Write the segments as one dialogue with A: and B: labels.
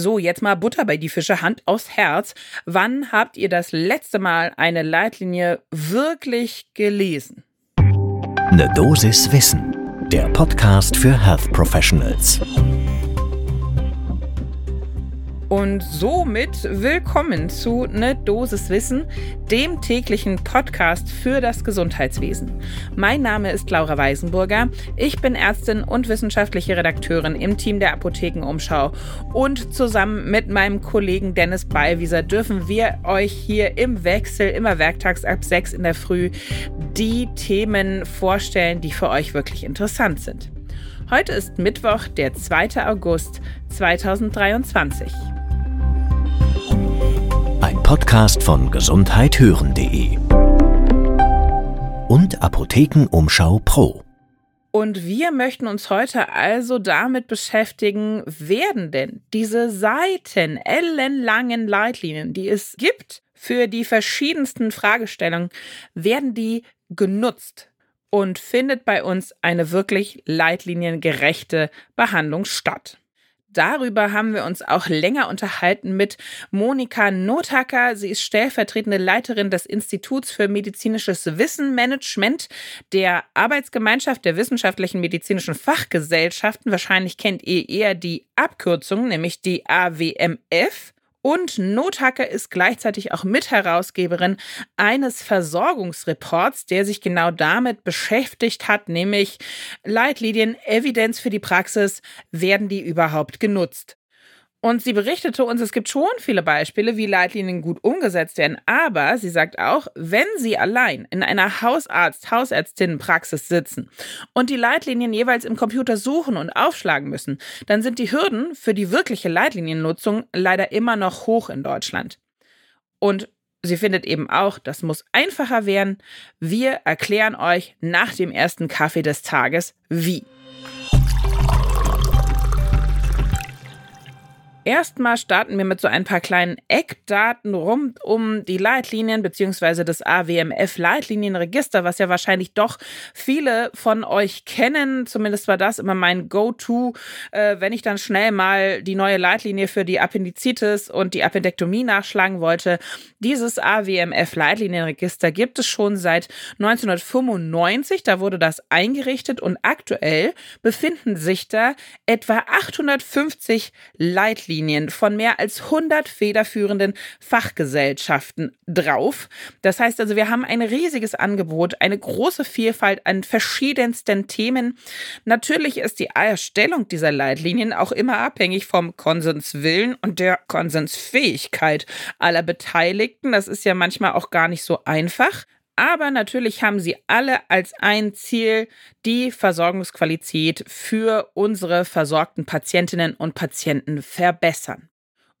A: So, jetzt mal Butter bei die Fische, Hand aufs Herz. Wann habt ihr das letzte Mal eine Leitlinie wirklich gelesen?
B: Ne Dosis Wissen, der Podcast für Health Professionals.
A: Und somit willkommen zu Ne Dosis Wissen, dem täglichen Podcast für das Gesundheitswesen. Mein Name ist Laura Weisenburger. Ich bin Ärztin und wissenschaftliche Redakteurin im Team der Apothekenumschau. Und zusammen mit meinem Kollegen Dennis Ballwieser dürfen wir euch hier im Wechsel immer werktags ab 6 in der Früh die Themen vorstellen, die für euch wirklich interessant sind. Heute ist Mittwoch, der 2. August 2023.
B: Podcast von gesundheithören.de und Apothekenumschau Pro.
A: Und wir möchten uns heute also damit beschäftigen, werden denn diese Seiten, ellenlangen Leitlinien, die es gibt für die verschiedensten Fragestellungen, werden die genutzt? Und findet bei uns eine wirklich leitliniengerechte Behandlung statt? Darüber haben wir uns auch länger unterhalten mit Monika Nothacker. Sie ist stellvertretende Leiterin des Instituts für medizinisches Wissenmanagement der Arbeitsgemeinschaft der wissenschaftlichen medizinischen Fachgesellschaften. Wahrscheinlich kennt ihr eher die Abkürzung, nämlich die AWMF. Und Nothacker ist gleichzeitig auch Mitherausgeberin eines Versorgungsreports, der sich genau damit beschäftigt hat, nämlich Leitlinien, Evidenz für die Praxis, werden die überhaupt genutzt? Und sie berichtete uns, es gibt schon viele Beispiele, wie Leitlinien gut umgesetzt werden. Aber sie sagt auch, wenn Sie allein in einer Hausarzt-, Hausärztinnenpraxis sitzen und die Leitlinien jeweils im Computer suchen und aufschlagen müssen, dann sind die Hürden für die wirkliche Leitliniennutzung leider immer noch hoch in Deutschland. Und sie findet eben auch, das muss einfacher werden. Wir erklären euch nach dem ersten Kaffee des Tages, wie. Erstmal starten wir mit so ein paar kleinen Eckdaten rund um die Leitlinien beziehungsweise das AWMF-Leitlinienregister, was ja wahrscheinlich doch viele von euch kennen. Zumindest war das immer mein Go-To, äh, wenn ich dann schnell mal die neue Leitlinie für die Appendizitis und die Appendektomie nachschlagen wollte. Dieses AWMF-Leitlinienregister gibt es schon seit 1995. Da wurde das eingerichtet und aktuell befinden sich da etwa 850 Leitlinien Richtlinien von mehr als 100 federführenden Fachgesellschaften drauf. Das heißt also, wir haben ein riesiges Angebot, eine große Vielfalt an verschiedensten Themen. Natürlich ist die Erstellung dieser Leitlinien auch immer abhängig vom Konsenswillen und der Konsensfähigkeit aller Beteiligten. Das ist ja manchmal auch gar nicht so einfach. Aber natürlich haben sie alle als ein Ziel die Versorgungsqualität für unsere versorgten Patientinnen und Patienten verbessern.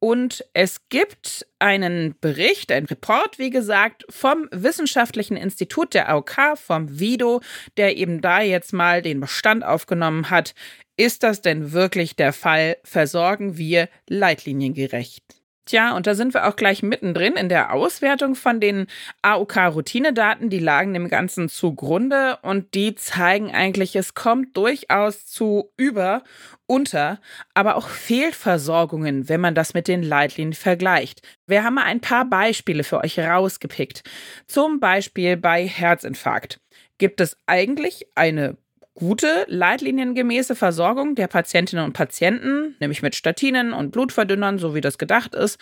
A: Und es gibt einen Bericht, einen Report, wie gesagt, vom Wissenschaftlichen Institut der AOK, vom VIDO, der eben da jetzt mal den Bestand aufgenommen hat. Ist das denn wirklich der Fall? Versorgen wir leitliniengerecht? Tja, und da sind wir auch gleich mittendrin in der Auswertung von den AOK-Routinedaten. Die lagen dem Ganzen zugrunde und die zeigen eigentlich, es kommt durchaus zu Über- unter, aber auch Fehlversorgungen, wenn man das mit den Leitlinien vergleicht. Wir haben mal ein paar Beispiele für euch rausgepickt. Zum Beispiel bei Herzinfarkt gibt es eigentlich eine gute, leitliniengemäße Versorgung der Patientinnen und Patienten, nämlich mit Statinen und Blutverdünnern, so wie das gedacht ist.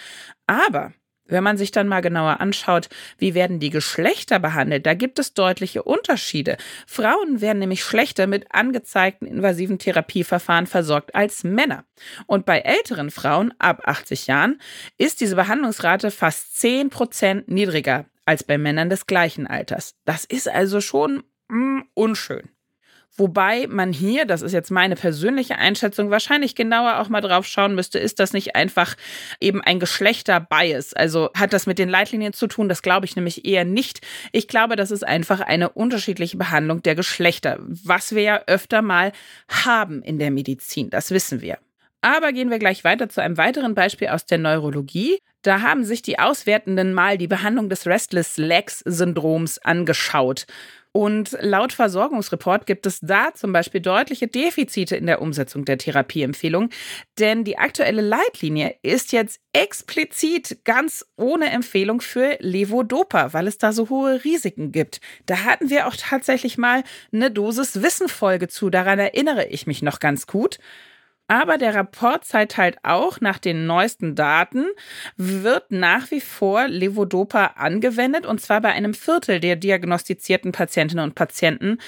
A: Aber wenn man sich dann mal genauer anschaut, wie werden die Geschlechter behandelt, da gibt es deutliche Unterschiede. Frauen werden nämlich schlechter mit angezeigten invasiven Therapieverfahren versorgt als Männer. Und bei älteren Frauen ab 80 Jahren ist diese Behandlungsrate fast 10 Prozent niedriger als bei Männern des gleichen Alters. Das ist also schon mm, unschön. Wobei man hier, das ist jetzt meine persönliche Einschätzung, wahrscheinlich genauer auch mal drauf schauen müsste, ist das nicht einfach eben ein Geschlechterbias? Also hat das mit den Leitlinien zu tun? Das glaube ich nämlich eher nicht. Ich glaube, das ist einfach eine unterschiedliche Behandlung der Geschlechter, was wir ja öfter mal haben in der Medizin. Das wissen wir. Aber gehen wir gleich weiter zu einem weiteren Beispiel aus der Neurologie. Da haben sich die Auswertenden mal die Behandlung des Restless Legs Syndroms angeschaut. Und laut Versorgungsreport gibt es da zum Beispiel deutliche Defizite in der Umsetzung der Therapieempfehlung, denn die aktuelle Leitlinie ist jetzt explizit ganz ohne Empfehlung für Levodopa, weil es da so hohe Risiken gibt. Da hatten wir auch tatsächlich mal eine Dosis Wissenfolge zu, daran erinnere ich mich noch ganz gut. Aber der Rapport zeigt halt auch, nach den neuesten Daten wird nach wie vor Levodopa angewendet und zwar bei einem Viertel der diagnostizierten Patientinnen und Patienten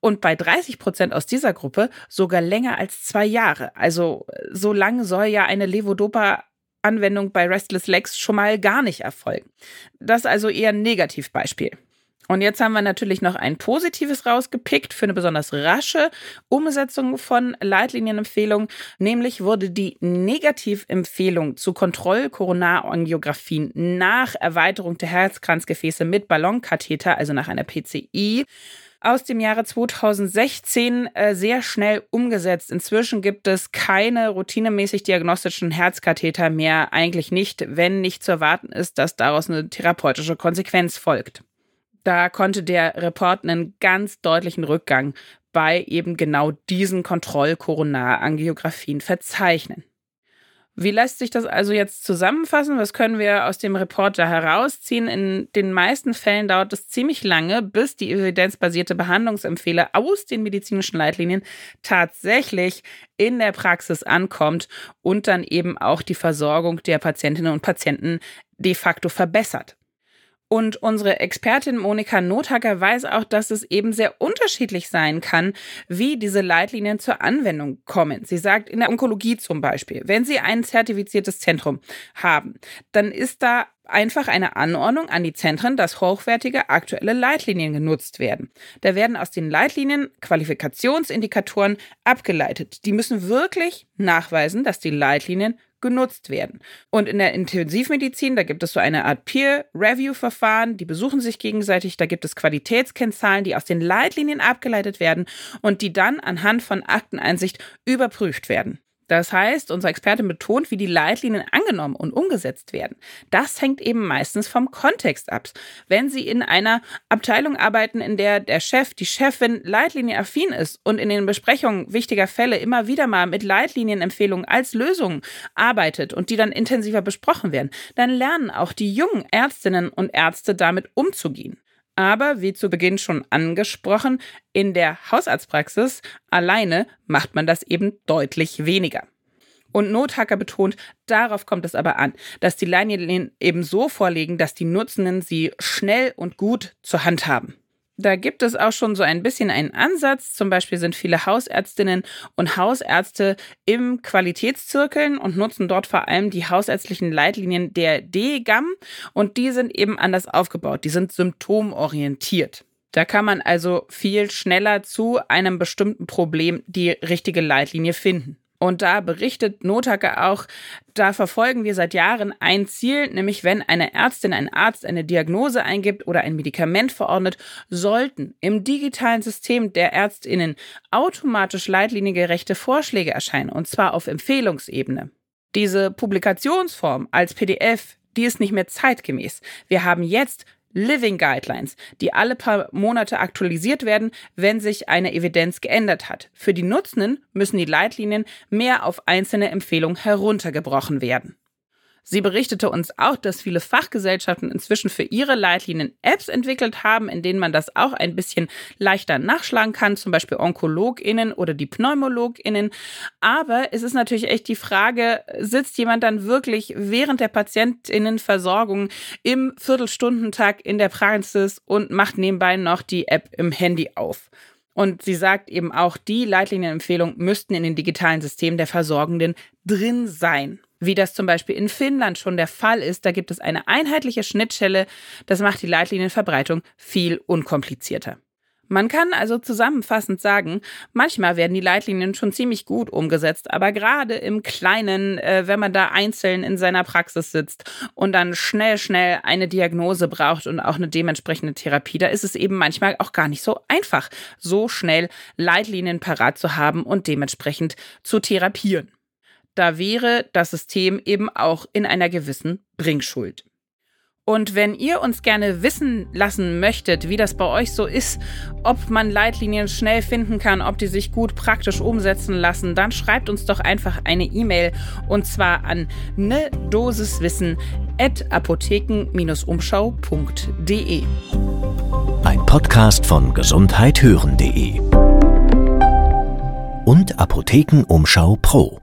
A: und bei 30 Prozent aus dieser Gruppe sogar länger als zwei Jahre. Also so lange soll ja eine Levodopa Anwendung bei Restless Legs schon mal gar nicht erfolgen. Das ist also eher ein Negativbeispiel. Und jetzt haben wir natürlich noch ein positives rausgepickt für eine besonders rasche Umsetzung von Leitlinienempfehlungen. Nämlich wurde die Negativempfehlung zu Kontrollkoronarangiographien nach Erweiterung der Herzkranzgefäße mit Ballonkatheter, also nach einer PCI, aus dem Jahre 2016 äh, sehr schnell umgesetzt. Inzwischen gibt es keine routinemäßig diagnostischen Herzkatheter mehr, eigentlich nicht, wenn nicht zu erwarten ist, dass daraus eine therapeutische Konsequenz folgt. Da konnte der Report einen ganz deutlichen Rückgang bei eben genau diesen Kontrollkoronarangiographien verzeichnen. Wie lässt sich das also jetzt zusammenfassen? Was können wir aus dem Report da herausziehen? In den meisten Fällen dauert es ziemlich lange, bis die evidenzbasierte Behandlungsempfehle aus den medizinischen Leitlinien tatsächlich in der Praxis ankommt und dann eben auch die Versorgung der Patientinnen und Patienten de facto verbessert. Und unsere Expertin Monika Nothacker weiß auch, dass es eben sehr unterschiedlich sein kann, wie diese Leitlinien zur Anwendung kommen. Sie sagt, in der Onkologie zum Beispiel, wenn Sie ein zertifiziertes Zentrum haben, dann ist da einfach eine Anordnung an die Zentren, dass hochwertige aktuelle Leitlinien genutzt werden. Da werden aus den Leitlinien Qualifikationsindikatoren abgeleitet. Die müssen wirklich nachweisen, dass die Leitlinien genutzt werden. Und in der Intensivmedizin, da gibt es so eine Art Peer-Review-Verfahren, die besuchen sich gegenseitig, da gibt es Qualitätskennzahlen, die aus den Leitlinien abgeleitet werden und die dann anhand von Akteneinsicht überprüft werden. Das heißt, unser Experte betont, wie die Leitlinien angenommen und umgesetzt werden. Das hängt eben meistens vom Kontext ab. Wenn Sie in einer Abteilung arbeiten, in der der Chef, die Chefin leitliniennaffin ist und in den Besprechungen wichtiger Fälle immer wieder mal mit Leitlinienempfehlungen als Lösung arbeitet und die dann intensiver besprochen werden, dann lernen auch die jungen Ärztinnen und Ärzte damit umzugehen. Aber wie zu Beginn schon angesprochen, in der Hausarztpraxis alleine macht man das eben deutlich weniger. Und Nothacker betont, darauf kommt es aber an, dass die Leitlinien eben so vorliegen, dass die Nutzenden sie schnell und gut zur Hand haben. Da gibt es auch schon so ein bisschen einen Ansatz. Zum Beispiel sind viele Hausärztinnen und Hausärzte im Qualitätszirkeln und nutzen dort vor allem die hausärztlichen Leitlinien der DGAM und die sind eben anders aufgebaut. Die sind symptomorientiert. Da kann man also viel schneller zu einem bestimmten Problem die richtige Leitlinie finden. Und da berichtet Notake auch, da verfolgen wir seit Jahren ein Ziel, nämlich wenn eine Ärztin, ein Arzt eine Diagnose eingibt oder ein Medikament verordnet, sollten im digitalen System der Ärztinnen automatisch leitliniengerechte Vorschläge erscheinen, und zwar auf Empfehlungsebene. Diese Publikationsform als PDF, die ist nicht mehr zeitgemäß. Wir haben jetzt Living Guidelines, die alle paar Monate aktualisiert werden, wenn sich eine Evidenz geändert hat. Für die Nutzenden müssen die Leitlinien mehr auf einzelne Empfehlungen heruntergebrochen werden. Sie berichtete uns auch, dass viele Fachgesellschaften inzwischen für ihre Leitlinien Apps entwickelt haben, in denen man das auch ein bisschen leichter nachschlagen kann, zum Beispiel OnkologInnen oder die PneumologInnen. Aber es ist natürlich echt die Frage, sitzt jemand dann wirklich während der PatientInnenversorgung im Viertelstundentag in der Praxis und macht nebenbei noch die App im Handy auf? Und sie sagt eben auch, die Leitlinienempfehlungen müssten in den digitalen Systemen der Versorgenden drin sein wie das zum Beispiel in Finnland schon der Fall ist. Da gibt es eine einheitliche Schnittstelle. Das macht die Leitlinienverbreitung viel unkomplizierter. Man kann also zusammenfassend sagen, manchmal werden die Leitlinien schon ziemlich gut umgesetzt, aber gerade im Kleinen, äh, wenn man da einzeln in seiner Praxis sitzt und dann schnell, schnell eine Diagnose braucht und auch eine dementsprechende Therapie, da ist es eben manchmal auch gar nicht so einfach, so schnell Leitlinien parat zu haben und dementsprechend zu therapieren. Da wäre das System eben auch in einer gewissen Bringschuld. Und wenn ihr uns gerne wissen lassen möchtet, wie das bei euch so ist, ob man Leitlinien schnell finden kann, ob die sich gut praktisch umsetzen lassen, dann schreibt uns doch einfach eine E-Mail und zwar an ne Dosiswissen at apotheken-umschau.de.
B: Ein Podcast von gesundheithören.de und Apothekenumschau Pro.